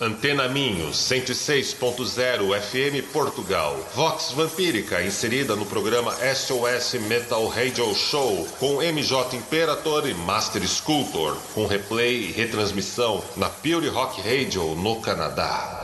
Antena Minho, 106.0 FM Portugal. Vox Vampírica, inserida no programa SOS Metal Radio Show, com MJ Imperator e Master Sculptor, com replay e retransmissão na Pure Rock Radio no Canadá.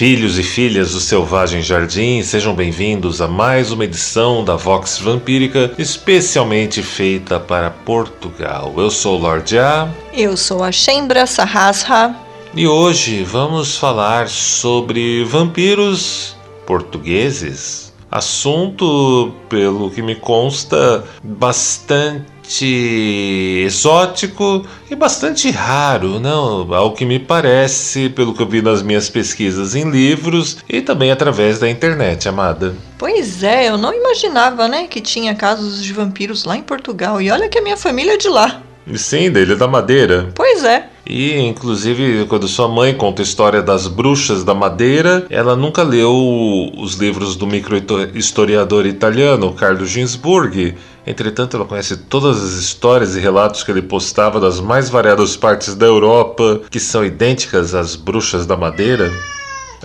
Filhos e filhas do Selvagem Jardim, sejam bem-vindos a mais uma edição da Vox Vampírica, especialmente feita para Portugal. Eu sou o Lord A. Eu sou a Shembra Sahasra. E hoje vamos falar sobre vampiros portugueses. Assunto, pelo que me consta, bastante bastante exótico e bastante raro, não? Ao que me parece, pelo que eu vi nas minhas pesquisas em livros e também através da internet, amada. Pois é, eu não imaginava, né, que tinha casos de vampiros lá em Portugal. E olha que a minha família é de lá. Sim, dele é da Madeira. Pois é. E, inclusive, quando sua mãe conta a história das bruxas da Madeira, ela nunca leu os livros do microhistoriador italiano Carlo Ginzburg. Entretanto, ela conhece todas as histórias e relatos que ele postava das mais variadas partes da Europa, que são idênticas às bruxas da Madeira.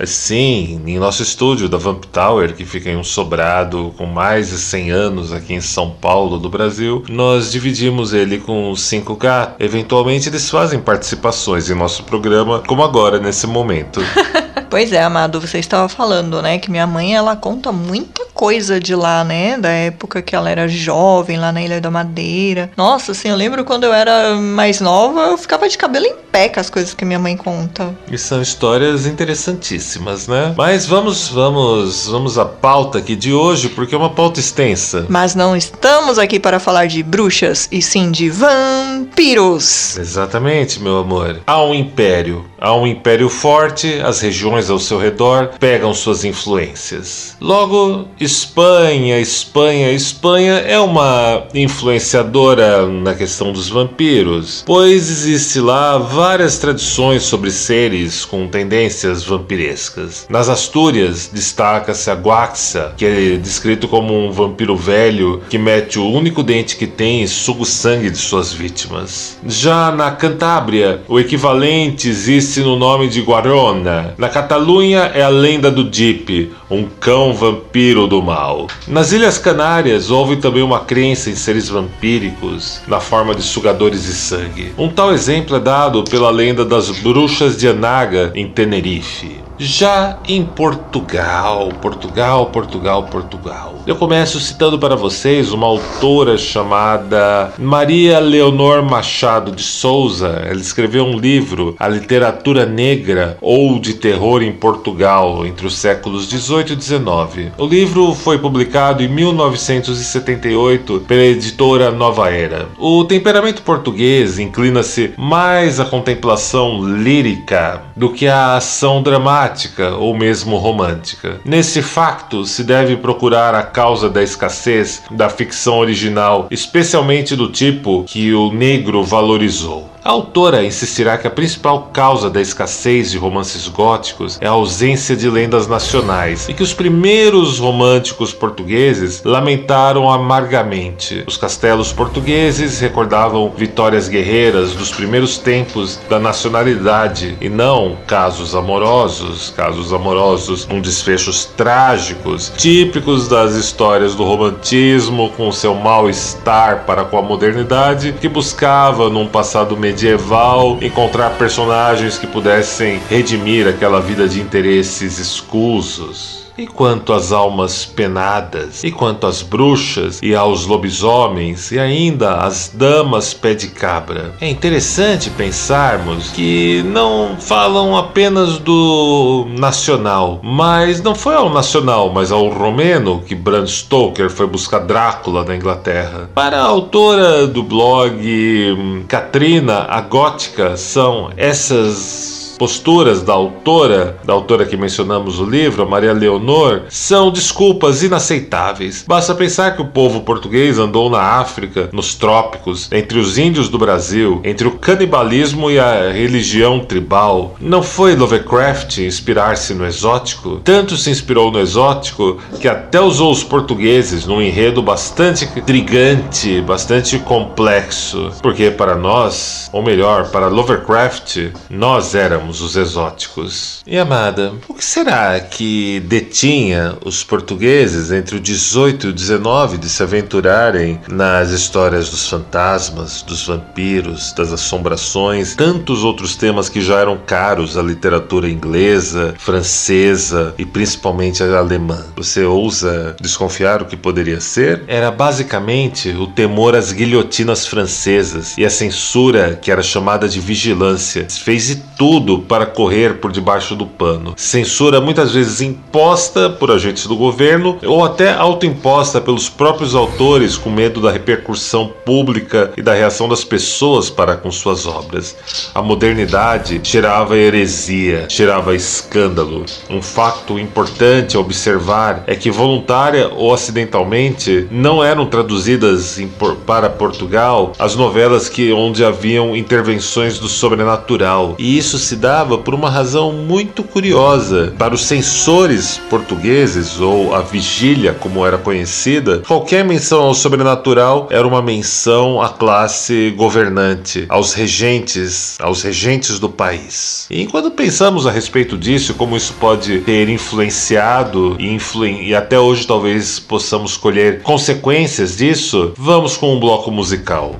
Sim, em nosso estúdio da Vamp Tower, que fica em um sobrado com mais de 100 anos aqui em São Paulo, do Brasil, nós dividimos ele com 5K. Eventualmente eles fazem participações em nosso programa, como agora, nesse momento. Pois é, amado, você estava falando, né, que minha mãe ela conta muita coisa de lá, né, da época que ela era jovem lá na Ilha da Madeira. Nossa, assim, eu lembro quando eu era mais nova, eu ficava de cabelo em pé com as coisas que minha mãe conta. E são histórias interessantíssimas, né? Mas vamos, vamos, vamos à pauta aqui de hoje, porque é uma pauta extensa. Mas não estamos aqui para falar de bruxas, e sim de vampiros. Exatamente, meu amor. Há um império, há um império forte, as regiões ao seu redor pegam suas influências. Logo, Espanha, Espanha, Espanha é uma influenciadora na questão dos vampiros, pois existe lá várias tradições sobre seres com tendências vampirescas. Nas Astúrias destaca-se a Guaxa, que é descrito como um vampiro velho que mete o único dente que tem e suga o sangue de suas vítimas. Já na Cantábria, o equivalente existe no nome de Guarona. Na Catalunha é a lenda do Deep, um cão vampiro do mal. Nas Ilhas Canárias houve também uma crença em seres vampíricos na forma de sugadores de sangue. Um tal exemplo é dado pela lenda das bruxas de Anaga em Tenerife. Já em Portugal, Portugal, Portugal, Portugal. Eu começo citando para vocês uma autora chamada Maria Leonor Machado de Souza. Ela escreveu um livro, A Literatura Negra ou de Terror em Portugal, entre os séculos 18 e 19. O livro foi publicado em 1978 pela editora Nova Era. O temperamento português inclina-se mais à contemplação lírica do que à ação dramática dramática ou mesmo romântica. Nesse facto, se deve procurar a causa da escassez da ficção original, especialmente do tipo que o negro valorizou. A autora insistirá que a principal causa da escassez de romances góticos é a ausência de lendas nacionais e que os primeiros românticos portugueses lamentaram amargamente. Os castelos portugueses recordavam vitórias guerreiras dos primeiros tempos da nacionalidade e não casos amorosos, casos amorosos com desfechos trágicos, típicos das histórias do romantismo com seu mal-estar para com a modernidade que buscava num passado medieval medieval, encontrar personagens que pudessem redimir aquela vida de interesses escusos. E quanto às almas penadas, e quanto às bruxas, e aos lobisomens, e ainda às damas pé de cabra. É interessante pensarmos que não falam apenas do nacional, mas não foi ao nacional, mas ao romeno que Bram Stoker foi buscar Drácula na Inglaterra. Para a autora do blog hum, Katrina, a gótica são essas posturas da autora, da autora que mencionamos o livro, Maria Leonor, são desculpas inaceitáveis. Basta pensar que o povo português andou na África, nos trópicos, entre os índios do Brasil, entre o canibalismo e a religião tribal. Não foi Lovecraft inspirar-se no exótico? Tanto se inspirou no exótico que até usou os portugueses num enredo bastante intrigante, bastante complexo. Porque para nós, ou melhor, para Lovecraft, nós éramos os exóticos. E amada, o que será que detinha os portugueses entre o 18 e o 19 de se aventurarem nas histórias dos fantasmas, dos vampiros, das assombrações, tantos outros temas que já eram caros à literatura inglesa, francesa e principalmente a alemã? Você ousa desconfiar o que poderia ser? Era basicamente o temor às guilhotinas francesas e a censura que era chamada de vigilância. Fez de tudo para correr por debaixo do pano. Censura muitas vezes imposta por agentes do governo ou até autoimposta pelos próprios autores com medo da repercussão pública e da reação das pessoas para com suas obras. A modernidade cheirava heresia, cheirava escândalo. Um fato importante a observar é que voluntária ou acidentalmente não eram traduzidas para Portugal as novelas que onde haviam intervenções do sobrenatural. E isso se dava por uma razão muito curiosa. Para os censores portugueses, ou a vigília, como era conhecida, qualquer menção ao sobrenatural era uma menção à classe governante, aos regentes, aos regentes do país. E enquanto pensamos a respeito disso, como isso pode ter influenciado e, e até hoje talvez possamos colher consequências disso, vamos com um bloco musical.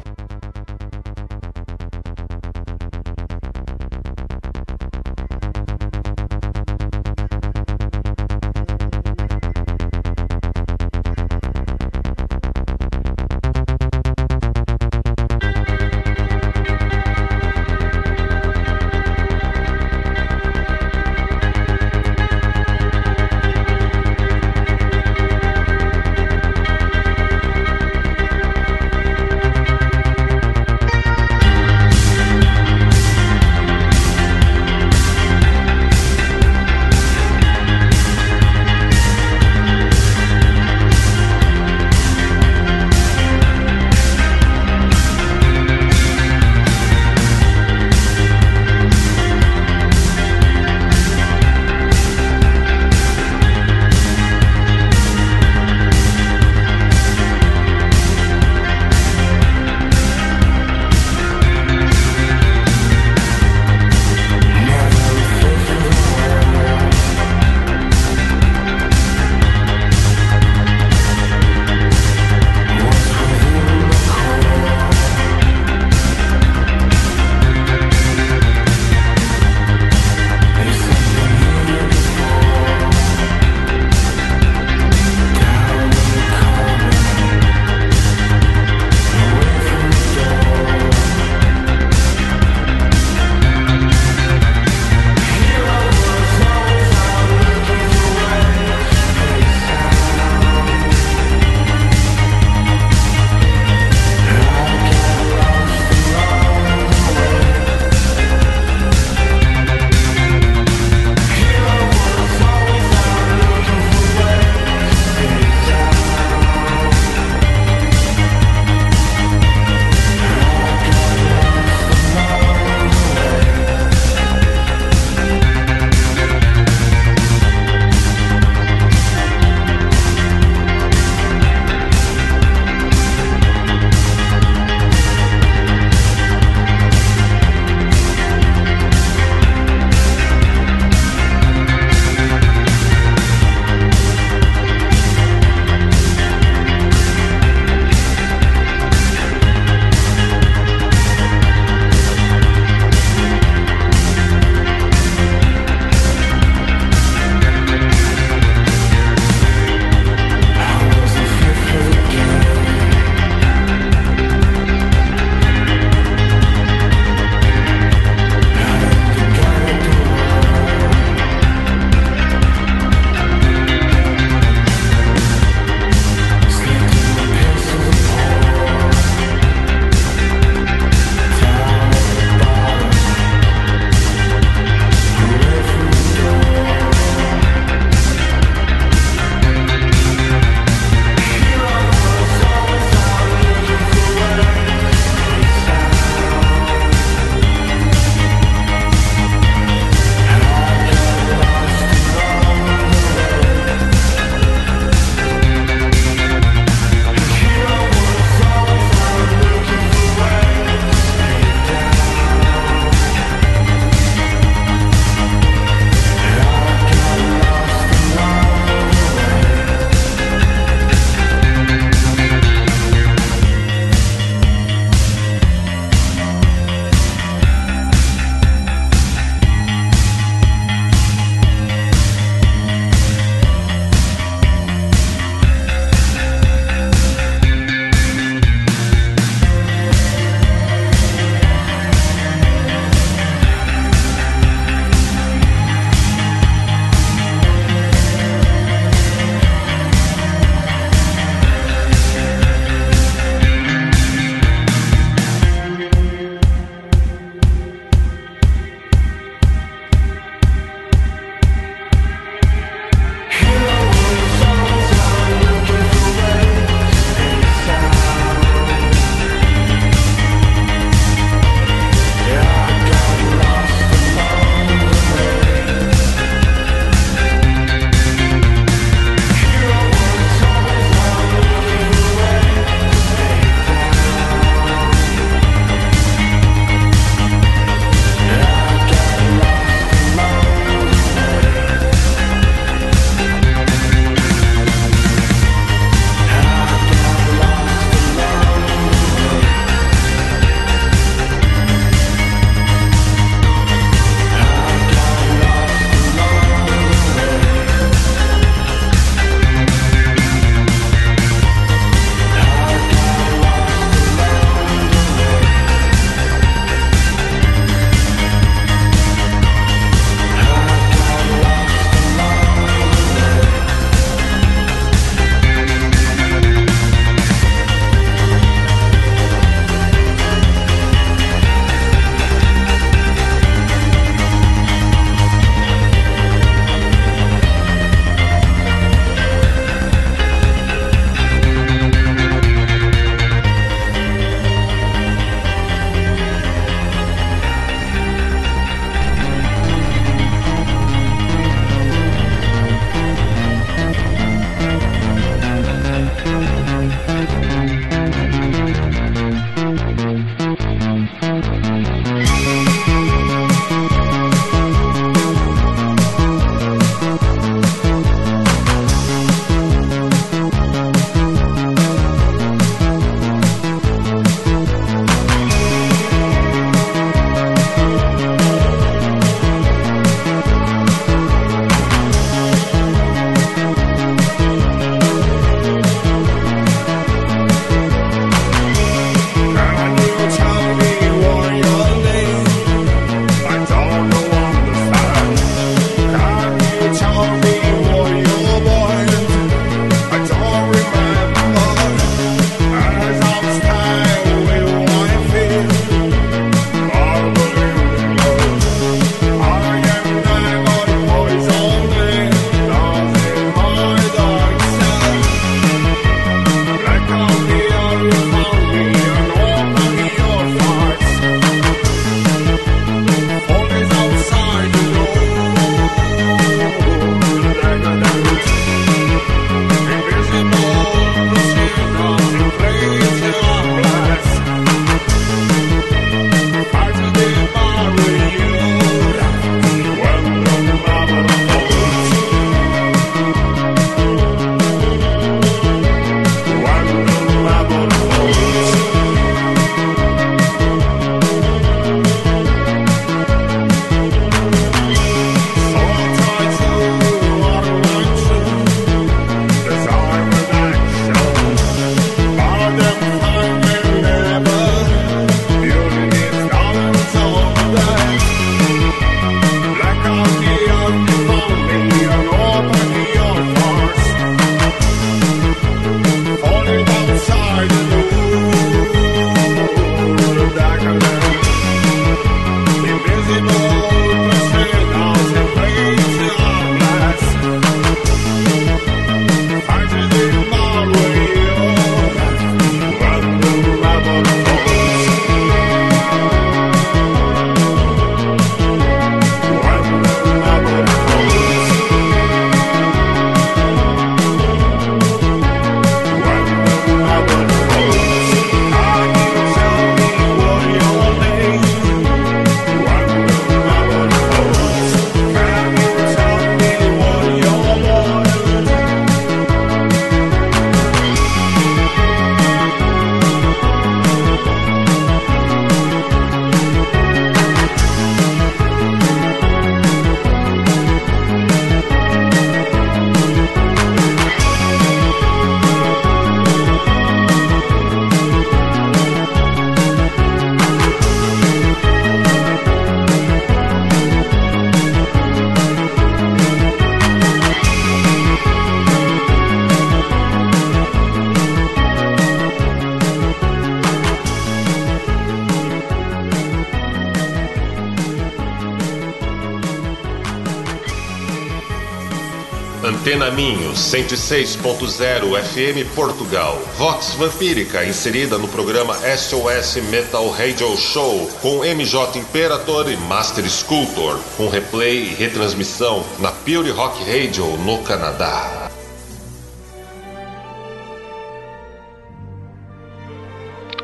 106.0 FM Portugal. Vox Vampírica inserida no programa SOS Metal Radio Show com MJ Imperator e Master Sculptor, com replay e retransmissão na Pure Rock Radio no Canadá.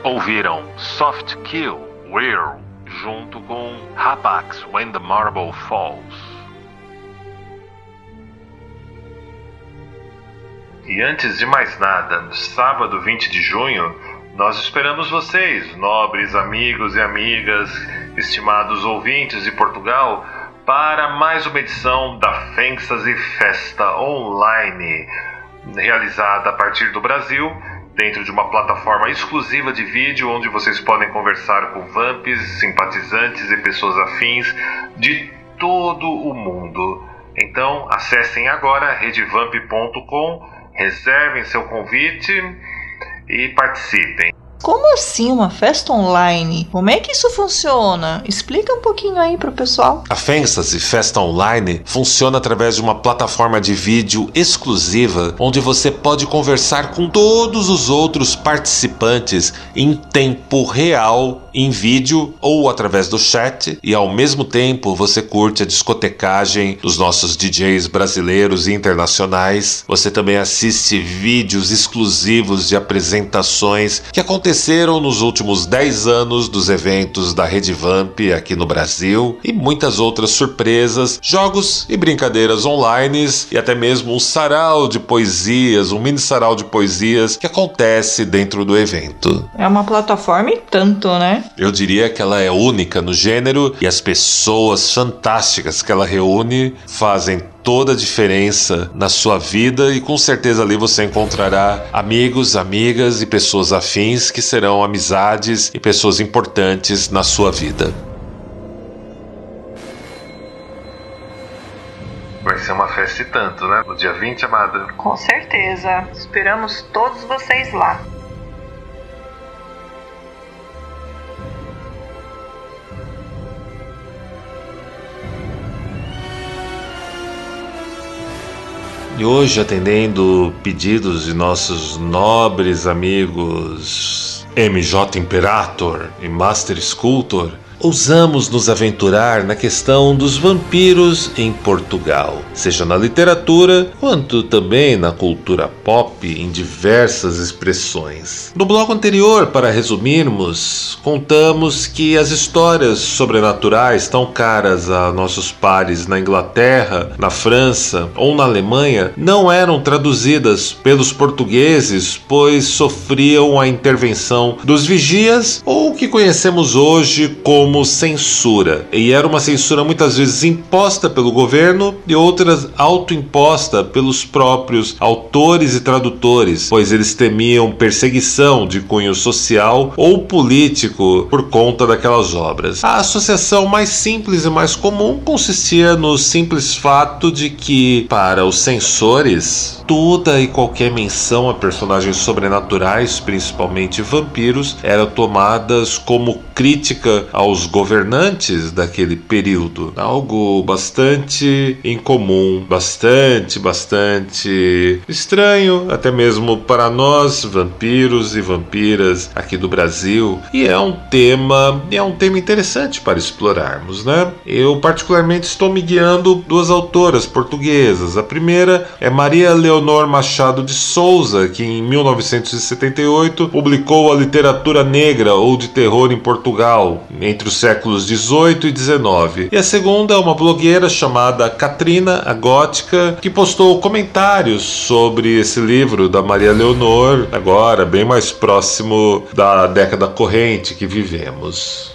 Ouviram Soft Kill Weird junto com Rapax When the Marble Falls. E antes de mais nada, no sábado 20 de junho, nós esperamos vocês, nobres amigos e amigas, estimados ouvintes de Portugal, para mais uma edição da Fantasy Festa Online, realizada a partir do Brasil, dentro de uma plataforma exclusiva de vídeo onde vocês podem conversar com vamps, simpatizantes e pessoas afins de todo o mundo. Então, acessem agora redevamp.com reservem seu convite e participem. Como assim uma festa online? Como é que isso funciona? Explica um pouquinho aí pro pessoal. A Fantasy Festa Online funciona através de uma plataforma de vídeo exclusiva onde você pode conversar com todos os outros participantes em tempo real em vídeo ou através do chat e ao mesmo tempo você curte a discotecagem dos nossos DJs brasileiros e internacionais. Você também assiste vídeos exclusivos de apresentações que aconteceram nos últimos 10 anos dos eventos da Rede Vamp aqui no Brasil e muitas outras surpresas, jogos e brincadeiras online e até mesmo um sarau de poesias, um mini sarau de poesias que acontece dentro do evento. É uma plataforma e tanto, né? Eu diria que ela é única no gênero e as pessoas fantásticas que ela reúne fazem toda a diferença na sua vida e com certeza ali você encontrará amigos, amigas e pessoas afins que serão amizades e pessoas importantes na sua vida. Vai ser uma festa e tanto, né? No dia 20, amada. Com certeza. Esperamos todos vocês lá. E hoje, atendendo pedidos de nossos nobres amigos MJ Imperator e Master Sculptor, ousamos nos aventurar na questão dos vampiros em Portugal, seja na literatura quanto também na cultura pop em diversas expressões. No bloco anterior, para resumirmos, contamos que as histórias sobrenaturais tão caras a nossos pares na Inglaterra, na França ou na Alemanha não eram traduzidas pelos portugueses, pois sofriam a intervenção dos vigias ou o que conhecemos hoje como como censura. E era uma censura muitas vezes imposta pelo governo e outras autoimposta pelos próprios autores e tradutores, pois eles temiam perseguição de cunho social ou político por conta daquelas obras. A associação mais simples e mais comum consistia no simples fato de que, para os censores, toda e qualquer menção a personagens sobrenaturais, principalmente vampiros, eram tomadas como crítica aos os governantes daquele período. Algo bastante incomum, bastante, bastante estranho, até mesmo para nós, vampiros e vampiras aqui do Brasil. E é um tema, é um tema interessante para explorarmos, né? Eu particularmente estou me guiando duas autoras portuguesas. A primeira é Maria Leonor Machado de Souza, que em 1978 publicou a literatura negra ou de terror em Portugal entre os séculos 18 e 19. E a segunda é uma blogueira chamada Katrina a Gótica, que postou comentários sobre esse livro da Maria Leonor, agora bem mais próximo da década corrente que vivemos.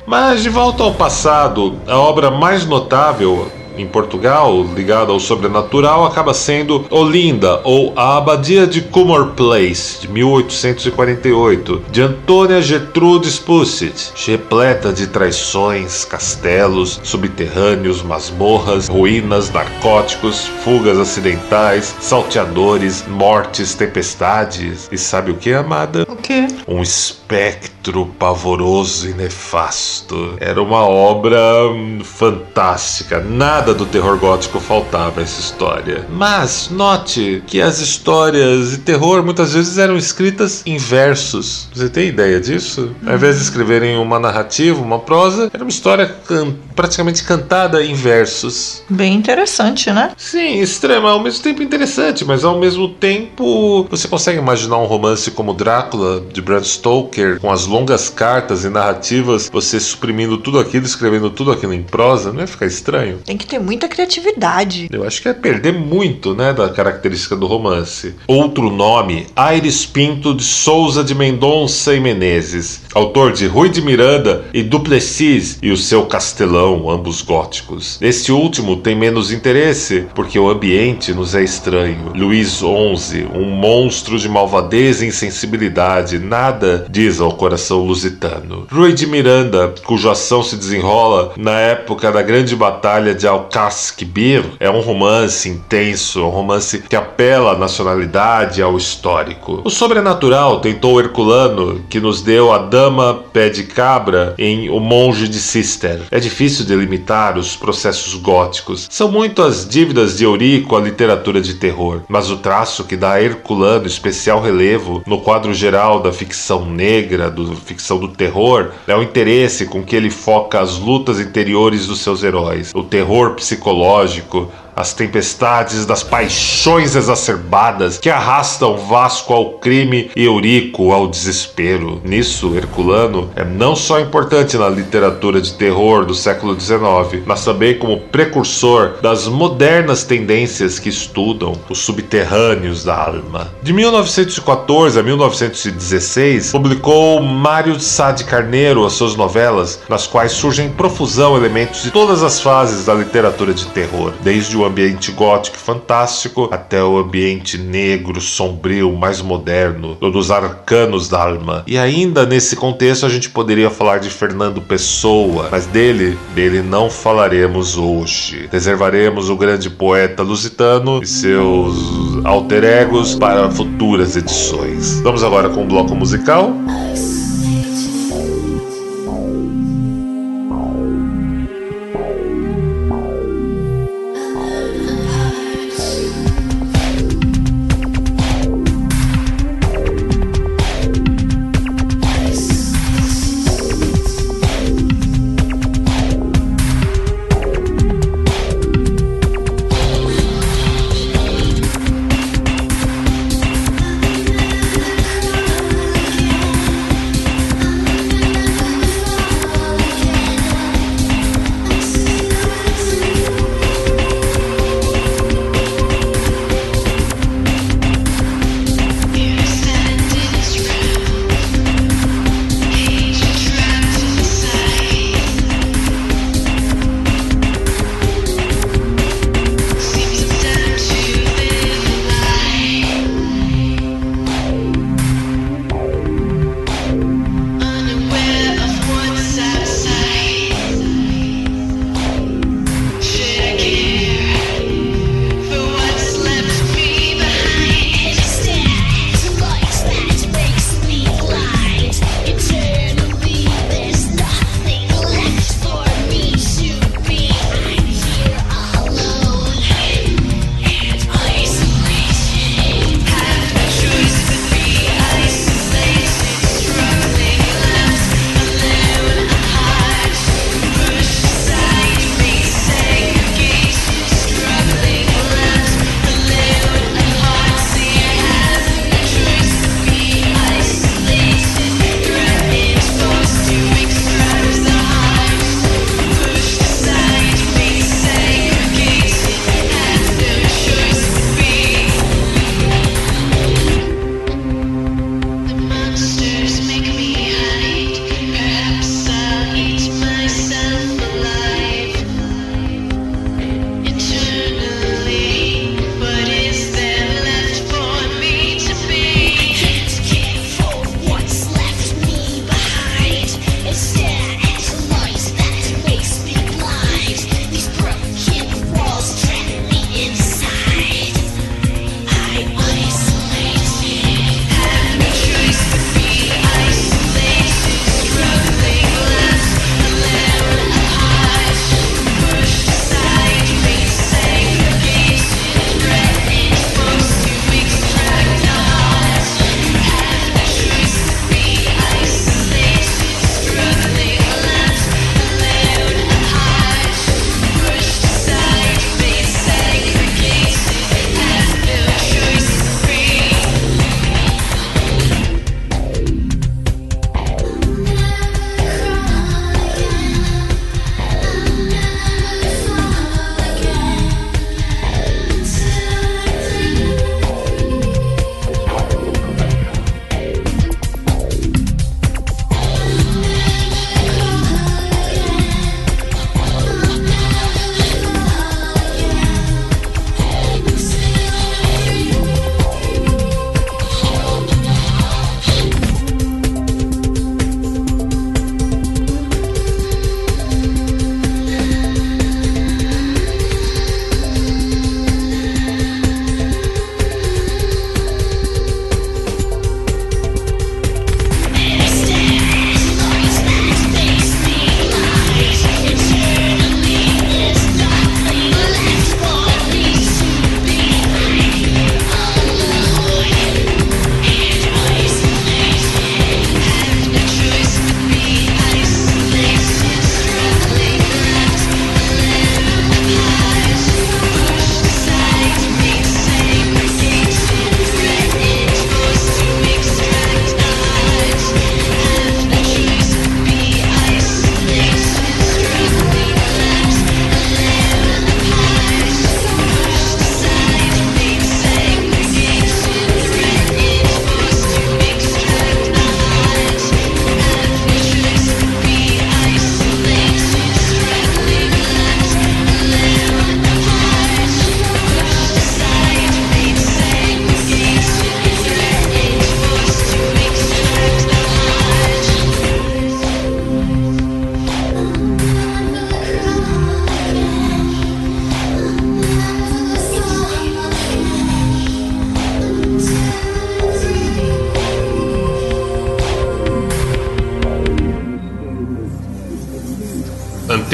Mas de volta ao passado, a obra mais notável em Portugal, ligada ao sobrenatural, acaba sendo Olinda, ou A Abadia de Cumor Place, de 1848, de Antônia Gertrudes Pusset, repleta de traições, castelos, subterrâneos, masmorras, ruínas, narcóticos, fugas acidentais, salteadores, mortes, tempestades. E sabe o que, amada? O quê? Um espectro pavoroso e nefasto. Era uma obra hum, fantástica. Nada do terror gótico faltava a essa história. Mas note que as histórias de terror muitas vezes eram escritas em versos. Você tem ideia disso? Ao invés de escreverem uma narrativa, uma prosa, era uma história can praticamente cantada em versos. Bem interessante, né? Sim, extrema, ao mesmo tempo interessante, mas ao mesmo tempo você consegue imaginar um romance como Drácula de Bram Stoker, com as longas cartas e narrativas, você suprimindo tudo aquilo, escrevendo tudo aquilo em prosa, não ia ficar estranho? Tem que ter muita criatividade. Eu acho que é perder muito, né, da característica do romance. Outro nome, Aires Pinto de Souza de Mendonça e Menezes, autor de Rui de Miranda e Duplessis e o seu Castelão, ambos góticos. Esse último tem menos interesse, porque o ambiente nos é estranho. Luís XI, um monstro de malvadez e insensibilidade, nada diz ao coração lusitano. Rui de Miranda, cuja ação se desenrola na época da grande batalha de Alcasquibir, é um romance intenso, um romance que apela à nacionalidade e ao histórico. O sobrenatural tentou Herculano, que nos deu a dama pé de cabra em O Monge de Cister. É difícil delimitar os processos góticos. São muito as dívidas de Eurico à literatura de terror, mas o traço que dá a Herculano especial relevo no quadro geral da ficção negra, da ficção do terror, é o interesse com que ele foca as lutas interiores dos seus heróis, o terror psicológico, as tempestades das paixões exacerbadas que arrastam Vasco ao crime e Eurico ao desespero. Nisso, Herculano é não só importante na literatura de terror do século XIX, mas também como precursor das modernas tendências que estudam os subterrâneos da alma. De 1914 a 1916, publicou Mário Sá de Carneiro as suas novelas, nas quais surgem em profusão elementos de todas as fases da literatura de terror, desde o ambiente gótico fantástico até o ambiente negro, sombrio, mais moderno, dos arcanos da alma. E ainda nesse contexto a gente poderia falar de Fernando Pessoa, mas dele, dele não falaremos hoje. Reservaremos o grande poeta lusitano e seus alter egos para futuras edições. Vamos agora com o bloco musical. Antena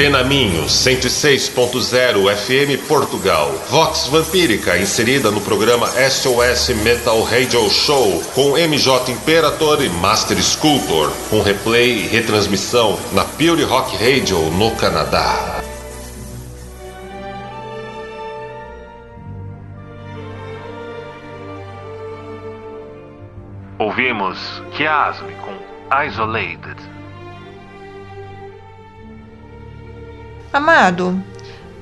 Minho 106.0 FM Portugal. Vox Vampírica inserida no programa SOS Metal Radio Show com MJ Imperator e Master Sculptor, com replay e retransmissão na Pure Rock Radio no Canadá. Ouvimos Kiasme com Isolated. Amado,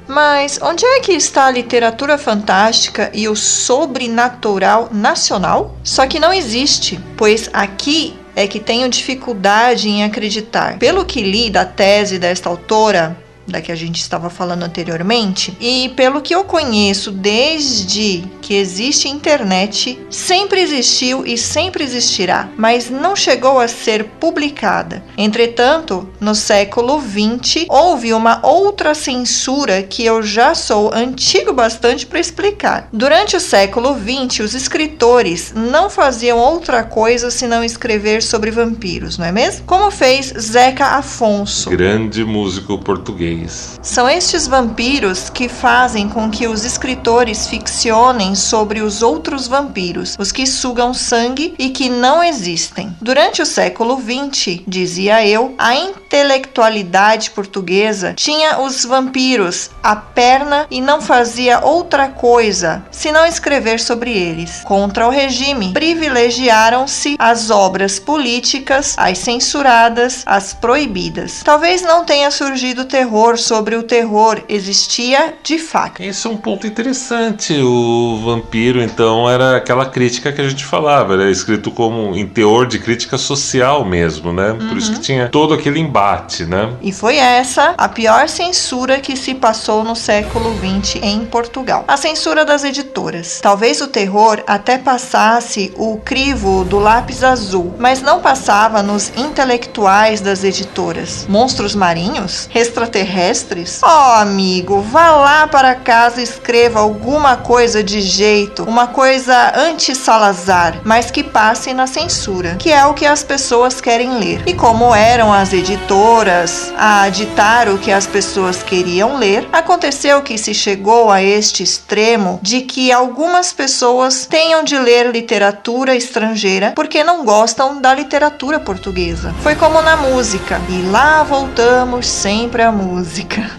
mas onde é que está a literatura fantástica e o sobrenatural nacional? Só que não existe, pois aqui é que tenho dificuldade em acreditar. Pelo que li da tese desta autora, da que a gente estava falando anteriormente, e pelo que eu conheço desde que existe internet, sempre existiu e sempre existirá, mas não chegou a ser publicada. Entretanto, no século XX, houve uma outra censura que eu já sou antigo bastante para explicar. Durante o século XX, os escritores não faziam outra coisa senão escrever sobre vampiros, não é mesmo? Como fez Zeca Afonso. Grande músico português. São estes vampiros que fazem com que os escritores ficcionem sobre os outros vampiros, os que sugam sangue e que não existem. Durante o século XX, dizia eu, a intelectualidade portuguesa tinha os vampiros à perna e não fazia outra coisa senão escrever sobre eles. Contra o regime, privilegiaram-se as obras políticas, as censuradas, as proibidas. Talvez não tenha surgido terror terror sobre o terror existia de fato. Esse é um ponto interessante. O vampiro, então, era aquela crítica que a gente falava, era escrito como em teor de crítica social mesmo, né? Por isso que uhum. tinha todo aquele embate, né? E foi essa a pior censura que se passou no século XX em Portugal. A censura das editoras. Talvez o terror até passasse o crivo do lápis azul, mas não passava nos intelectuais das editoras. Monstros marinhos? Extraterrestres? Terrestres? Oh, amigo, vá lá para casa e escreva alguma coisa de jeito, uma coisa anti-Salazar, mas que passe na censura, que é o que as pessoas querem ler. E como eram as editoras a ditar o que as pessoas queriam ler, aconteceu que se chegou a este extremo de que algumas pessoas tenham de ler literatura estrangeira porque não gostam da literatura portuguesa. Foi como na música, e lá voltamos sempre à música música.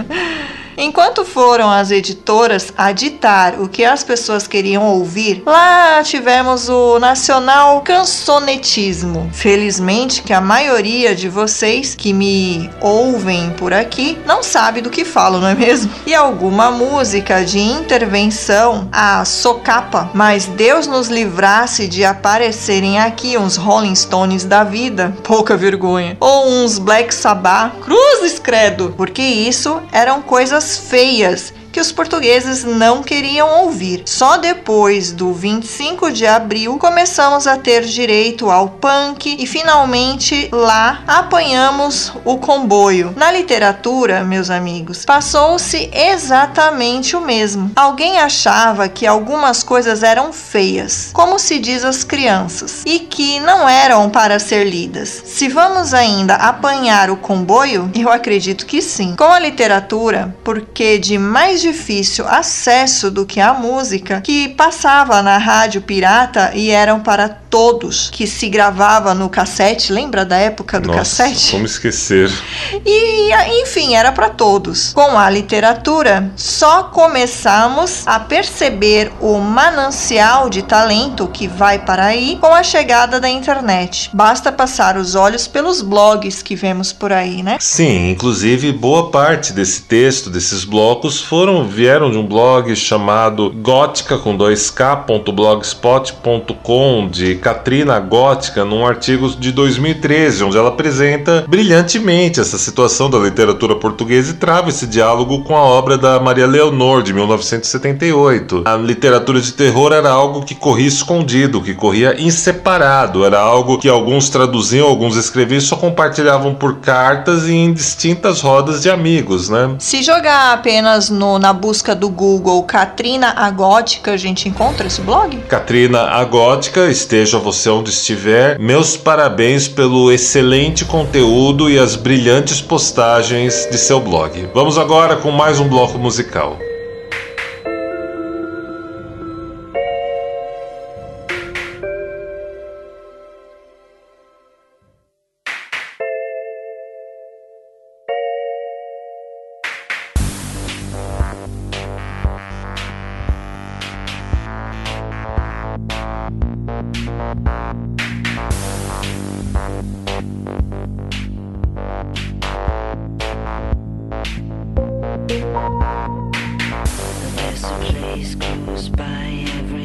Enquanto foram as editoras a ditar o que as pessoas queriam ouvir, lá tivemos o nacional cansonetismo. Felizmente que a maioria de vocês que me ouvem por aqui não sabe do que falo, não é mesmo? E alguma música de intervenção, a socapa, mas Deus nos livrasse de aparecerem aqui uns Rolling Stones da vida, pouca vergonha, ou uns Black Sabbath, cruzes credo, porque isso eram coisas feias que os portugueses não queriam ouvir. Só depois do 25 de abril começamos a ter direito ao punk e finalmente lá apanhamos o comboio. Na literatura, meus amigos, passou-se exatamente o mesmo. Alguém achava que algumas coisas eram feias, como se diz às crianças, e que não eram para ser lidas. Se vamos ainda apanhar o comboio, eu acredito que sim. Com a literatura, porque de mais difícil acesso do que a música que passava na rádio pirata e eram para todos, que se gravava no cassete, lembra da época do Nossa, cassete? Como esquecer. E enfim, era para todos. Com a literatura, só começamos a perceber o manancial de talento que vai para aí com a chegada da internet. Basta passar os olhos pelos blogs que vemos por aí, né? Sim, inclusive boa parte desse texto, desses blocos foram vieram de um blog chamado gótica com 2k.blogspot.com de Katrina Gótica num artigo de 2013, onde ela apresenta brilhantemente essa situação da literatura portuguesa e trava esse diálogo com a obra da Maria Leonor, de 1978. A literatura de terror era algo que corria escondido, que corria inseparado, era algo que alguns traduziam, alguns escreviam e só compartilhavam por cartas e em distintas rodas de amigos, né? Se jogar apenas no, na busca do Google Katrina Agótica, a gente encontra esse blog? Katrina Agótica, esteja seja você onde estiver, meus parabéns pelo excelente conteúdo e as brilhantes postagens de seu blog. Vamos agora com mais um bloco musical. days close by every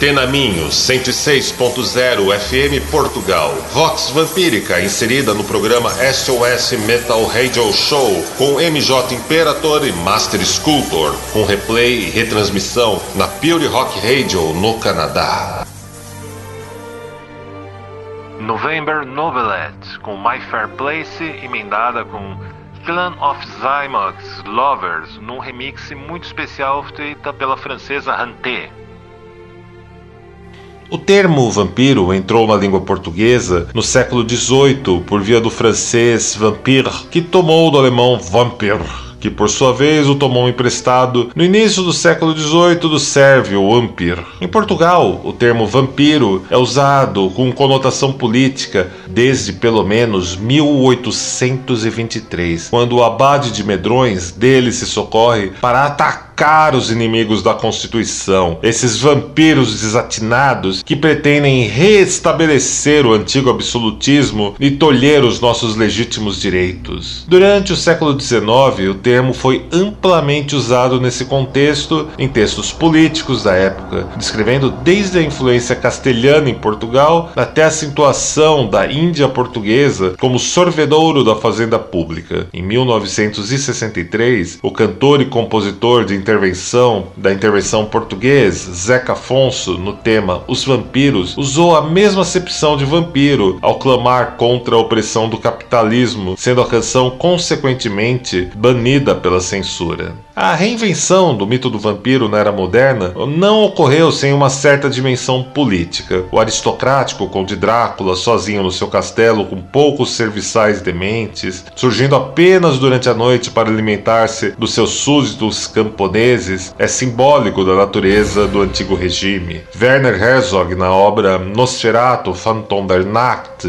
Antena Minho 106.0 FM Portugal. Vox Vampírica inserida no programa SOS Metal Radio Show com MJ Imperator e Master Sculptor, com replay e retransmissão na Pure Rock Radio no Canadá. November Novelette, com My Fair Place emendada com Clan of Zymox Lovers, num remix muito especial feita pela francesa Hanté. O termo vampiro entrou na língua portuguesa no século XVIII por via do francês vampire, que tomou do alemão vampir que por sua vez o tomou emprestado no início do século XVIII do sérvio vampir. Em Portugal, o termo vampiro é usado com conotação política desde pelo menos 1823, quando o abade de Medrões dele se socorre para atacar atacar os inimigos da Constituição, esses vampiros desatinados que pretendem restabelecer o antigo absolutismo e tolher os nossos legítimos direitos. Durante o século XIX, o termo foi amplamente usado nesse contexto em textos políticos da época, descrevendo desde a influência castelhana em Portugal até a situação da Índia portuguesa como sorvedouro da fazenda pública. Em 1963, o cantor e compositor de intervenção da intervenção portuguesa, Zeca Afonso, no tema Os Vampiros, usou a mesma acepção de vampiro ao clamar contra a opressão do capitalismo, sendo a canção consequentemente banida pela censura. A reinvenção do mito do vampiro na era moderna não ocorreu sem uma certa dimensão política. O aristocrático Conde Drácula, sozinho no seu castelo com poucos serviçais dementes, surgindo apenas durante a noite para alimentar-se dos seus súditos camponeses, é simbólico da natureza do antigo regime. Werner Herzog, na obra Nosferatu Phantom der Nacht,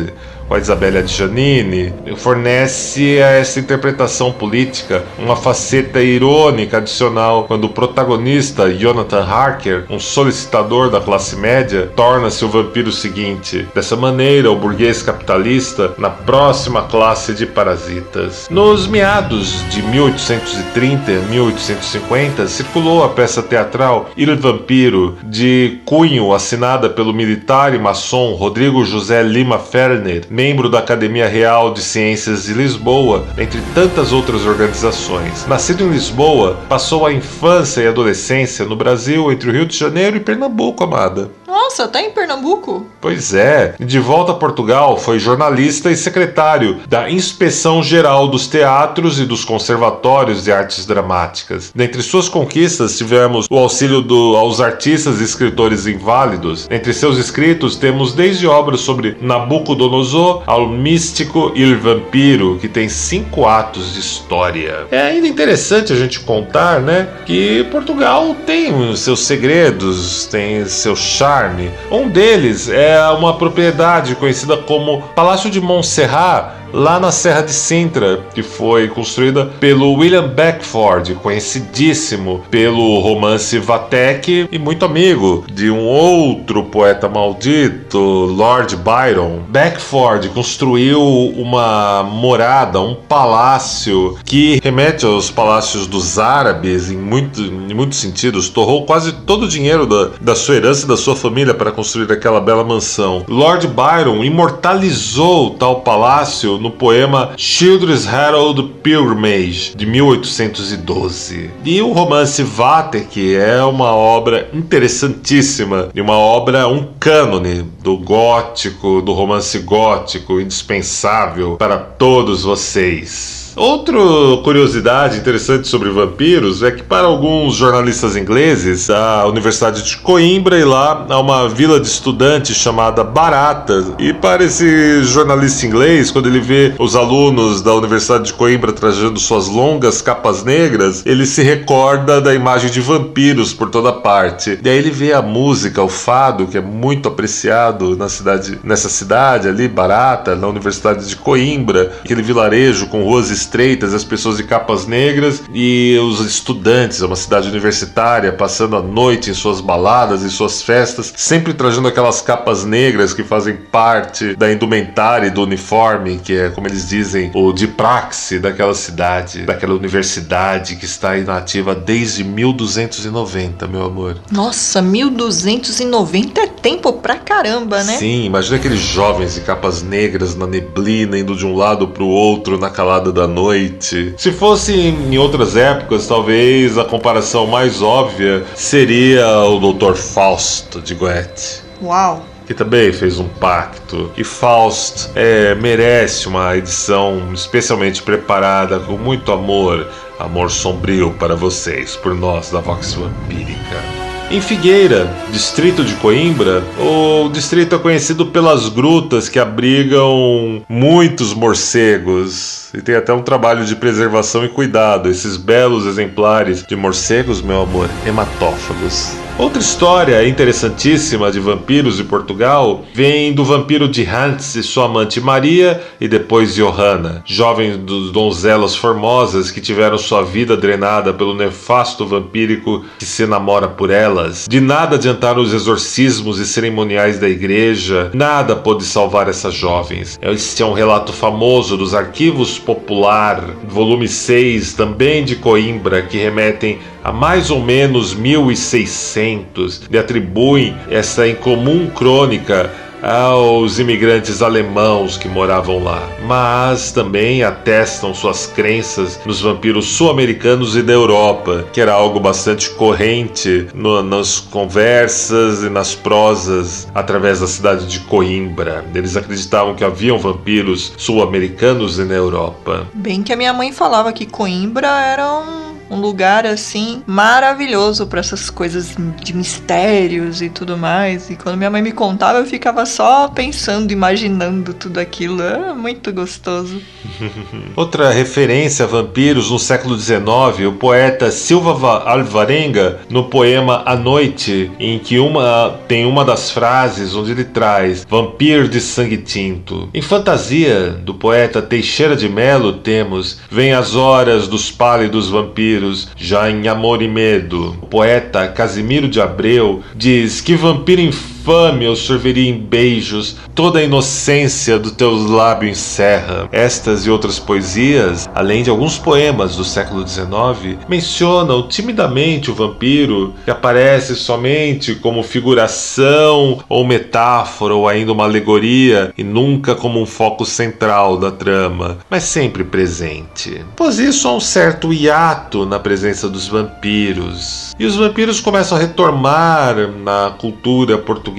com a Isabelle Giannini, fornece a essa interpretação política uma faceta irônica adicional quando o protagonista Jonathan Harker, um solicitador da classe média, torna-se o vampiro seguinte. Dessa maneira, o burguês capitalista na próxima classe de parasitas. Nos meados de 1830 e 1850, circulou a peça teatral Il Vampiro, de cunho assinada pelo militar e maçom Rodrigo José Lima Ferner, membro da Academia Real de Ciências de Lisboa, entre tantas outras organizações. Nascido em Lisboa, passou a infância e adolescência no Brasil entre o Rio de Janeiro e Pernambuco, amada. Nossa, tá em Pernambuco? Pois é. De volta a Portugal, foi jornalista e secretário da Inspeção Geral dos Teatros e dos Conservatórios de Artes Dramáticas. Dentre suas conquistas, tivemos o auxílio do, aos artistas e escritores inválidos. Entre seus escritos, temos desde obras sobre Nabucodonosor ao místico Il Vampiro, que tem cinco atos de história. É ainda interessante a gente contar, né, que Portugal tem os seus segredos, tem seu charme um deles é uma propriedade conhecida como Palácio de Montserrat, lá na Serra de Sintra, que foi construída pelo William Beckford, conhecidíssimo pelo romance Vatek e muito amigo de um outro poeta maldito, Lord Byron. Beckford construiu uma morada, um palácio que remete aos palácios dos árabes em, muito, em muitos sentidos, torrou quase todo o dinheiro da, da sua herança e da sua família para construir aquela bela mansão. Lord Byron imortalizou tal palácio no poema Children's Herald Pilgrimage, de 1812. E o romance Vatek é uma obra interessantíssima, e uma obra, um cânone do gótico, do romance gótico, indispensável para todos vocês. Outra curiosidade interessante sobre vampiros é que, para alguns jornalistas ingleses, a Universidade de Coimbra e lá há uma vila de estudantes chamada Barata. E para esse jornalista inglês, quando ele vê os alunos da Universidade de Coimbra trajando suas longas capas negras, ele se recorda da imagem de vampiros por toda parte. E aí ele vê a música, o fado, que é muito apreciado na cidade, nessa cidade ali, Barata, na Universidade de Coimbra, aquele vilarejo com ruas estreitas, as pessoas de capas negras e os estudantes, é uma cidade universitária, passando a noite em suas baladas e suas festas, sempre trazendo aquelas capas negras que fazem parte da indumentária e do uniforme, que é, como eles dizem, o de praxe daquela cidade, daquela universidade que está inativa desde 1290, meu amor. Nossa, 1290 é tempo pra caramba, né? Sim, imagina aqueles jovens de capas negras na neblina, indo de um lado pro outro na calada da noite. Se fosse em outras épocas, talvez a comparação mais óbvia seria o Dr. Fausto de Goethe. Uau. Que também fez um pacto. E Faust é, merece uma edição especialmente preparada com muito amor, amor sombrio para vocês, por nós da Vox Vampírica. Em Figueira, distrito de Coimbra, o distrito é conhecido pelas grutas que abrigam muitos morcegos. E tem até um trabalho de preservação e cuidado. Esses belos exemplares de morcegos, meu amor, hematófagos. Outra história interessantíssima de vampiros de Portugal vem do vampiro de Hans e sua amante Maria e depois Johanna, jovens donzelas formosas que tiveram sua vida drenada pelo nefasto vampírico que se namora por elas. De nada adiantaram os exorcismos e cerimoniais da igreja, nada pôde salvar essas jovens. Este é um relato famoso dos arquivos popular, volume 6, também de Coimbra, que remetem a mais ou menos 1600 e atribuem essa incomum crônica aos imigrantes alemãos que moravam lá, mas também atestam suas crenças nos vampiros sul-americanos e da Europa, que era algo bastante corrente no, nas conversas e nas prosas através da cidade de Coimbra. Eles acreditavam que haviam vampiros sul-americanos e na Europa. Bem que a minha mãe falava que Coimbra era um um lugar assim maravilhoso para essas coisas de mistérios e tudo mais. E quando minha mãe me contava, eu ficava só pensando, imaginando tudo aquilo. É muito gostoso. Outra referência a vampiros no século XIX, o poeta Silva Alvarenga, no poema A Noite, em que uma tem uma das frases onde ele traz vampiro de sangue tinto. Em fantasia do poeta Teixeira de Melo temos Vem as horas dos pálidos vampiros já em Amor e Medo. O poeta Casimiro de Abreu diz que vampiro infame eu sorveria em beijos, toda a inocência do teus lábios encerra. Estas e outras poesias, além de alguns poemas do século XIX, mencionam timidamente o vampiro, que aparece somente como figuração ou metáfora ou ainda uma alegoria e nunca como um foco central da trama, mas sempre presente. Pois isso há um certo hiato na presença dos vampiros. E os vampiros começam a retomar na cultura portuguesa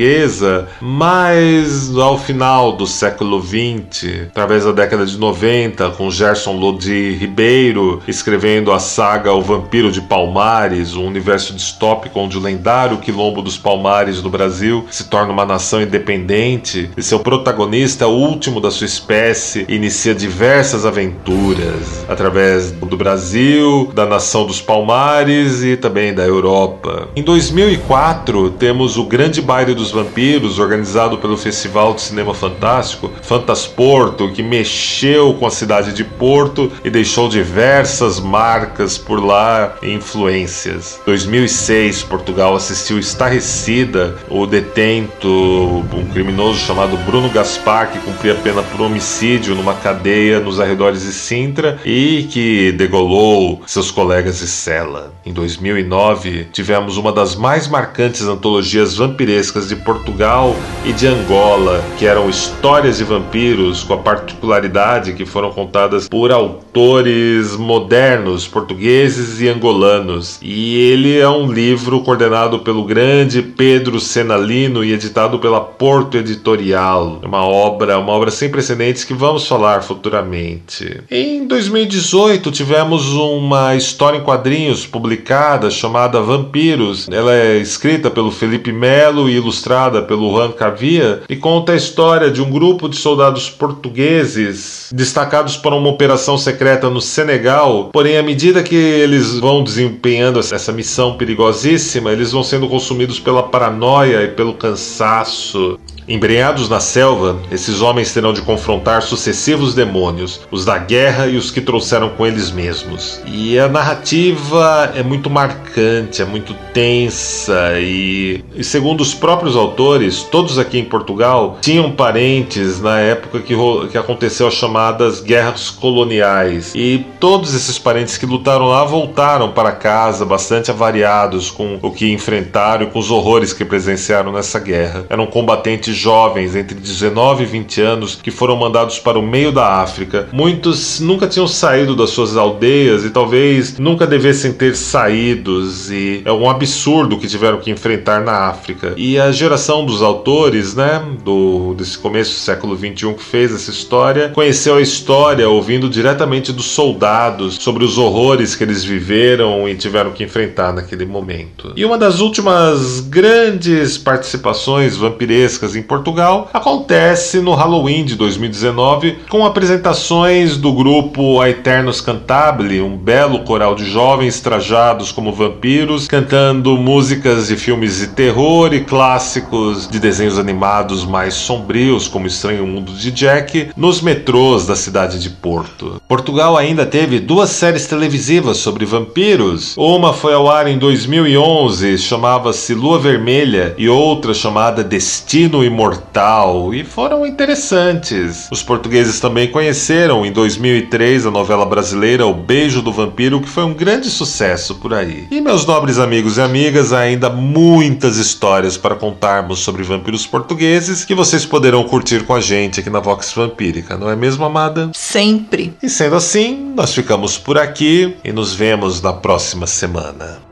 mais ao final do século XX, através da década de 90, com Gerson Lodi Ribeiro escrevendo a saga O Vampiro de Palmares, um universo distópico onde o lendário quilombo dos Palmares no Brasil se torna uma nação independente e seu protagonista, o último da sua espécie, inicia diversas aventuras através do Brasil, da nação dos Palmares e também da Europa. Em 2004, temos o Grande Baile Vampiros, organizado pelo Festival de Cinema Fantástico, Fantasporto, que mexeu com a cidade de Porto e deixou diversas marcas por lá e influências. 2006, Portugal assistiu estarrecida o detento, um criminoso chamado Bruno Gaspar, que cumpria pena por homicídio numa cadeia nos arredores de Sintra e que degolou seus colegas colegas de cela. Em 2009, tivemos uma das mais marcantes antologias vampirescas de Portugal e de Angola, que eram histórias de vampiros com a particularidade que foram contadas por autores modernos, portugueses e angolanos. E ele é um livro coordenado pelo grande Pedro Senalino e editado pela Porto Editorial. É uma obra, uma obra sem precedentes que vamos falar futuramente. Em 2018, tivemos uma história em quadrinhos publicada chamada Vampiros. Ela é escrita pelo Felipe Melo e ilustrada pelo Juan Cavia e conta a história de um grupo de soldados portugueses destacados para uma operação secreta no Senegal. Porém, à medida que eles vão desempenhando essa missão perigosíssima, eles vão sendo consumidos pela paranoia e pelo cansaço. Embrenhados na selva, esses homens terão de confrontar sucessivos demônios, os da guerra e os que trouxeram com eles mesmos. E a narrativa é muito marcante, é muito tensa e, e segundo os próprios autores, todos aqui em Portugal tinham parentes na época que, que aconteceu as chamadas guerras coloniais e todos esses parentes que lutaram lá voltaram para casa bastante avariados com o que enfrentaram e com os horrores que presenciaram nessa guerra. Eram combatentes jovens entre 19 e 20 anos que foram mandados para o meio da África. Muitos nunca tinham saído das suas aldeias e talvez nunca devessem ter saídos e é um absurdo que tiveram que enfrentar na África. E a geração dos autores, né, do desse começo do século 21 que fez essa história, conheceu a história ouvindo diretamente dos soldados sobre os horrores que eles viveram e tiveram que enfrentar naquele momento. E uma das últimas grandes participações vampirescas em Portugal acontece no Halloween de 2019 com apresentações do grupo A Eternos Cantabile, um belo coral de jovens trajados como vampiros, cantando músicas de filmes de terror e clássicos de desenhos animados mais sombrios, como Estranho Mundo de Jack, nos metrôs da cidade de Porto. Portugal ainda teve duas séries televisivas sobre vampiros. Uma foi ao ar em 2011, chamava-se Lua Vermelha, e outra chamada Destino Imortal, e foram interessantes. Os portugueses também conheceram em 2003 a novela brasileira O Beijo do Vampiro, que foi um grande sucesso por aí. E meus nobres amigos e amigas, ainda muitas histórias para contarmos sobre vampiros portugueses que vocês poderão curtir com a gente aqui na Vox Vampírica, não é mesmo, amada? Sempre. E sendo assim, nós ficamos por aqui e nos vemos na próxima semana.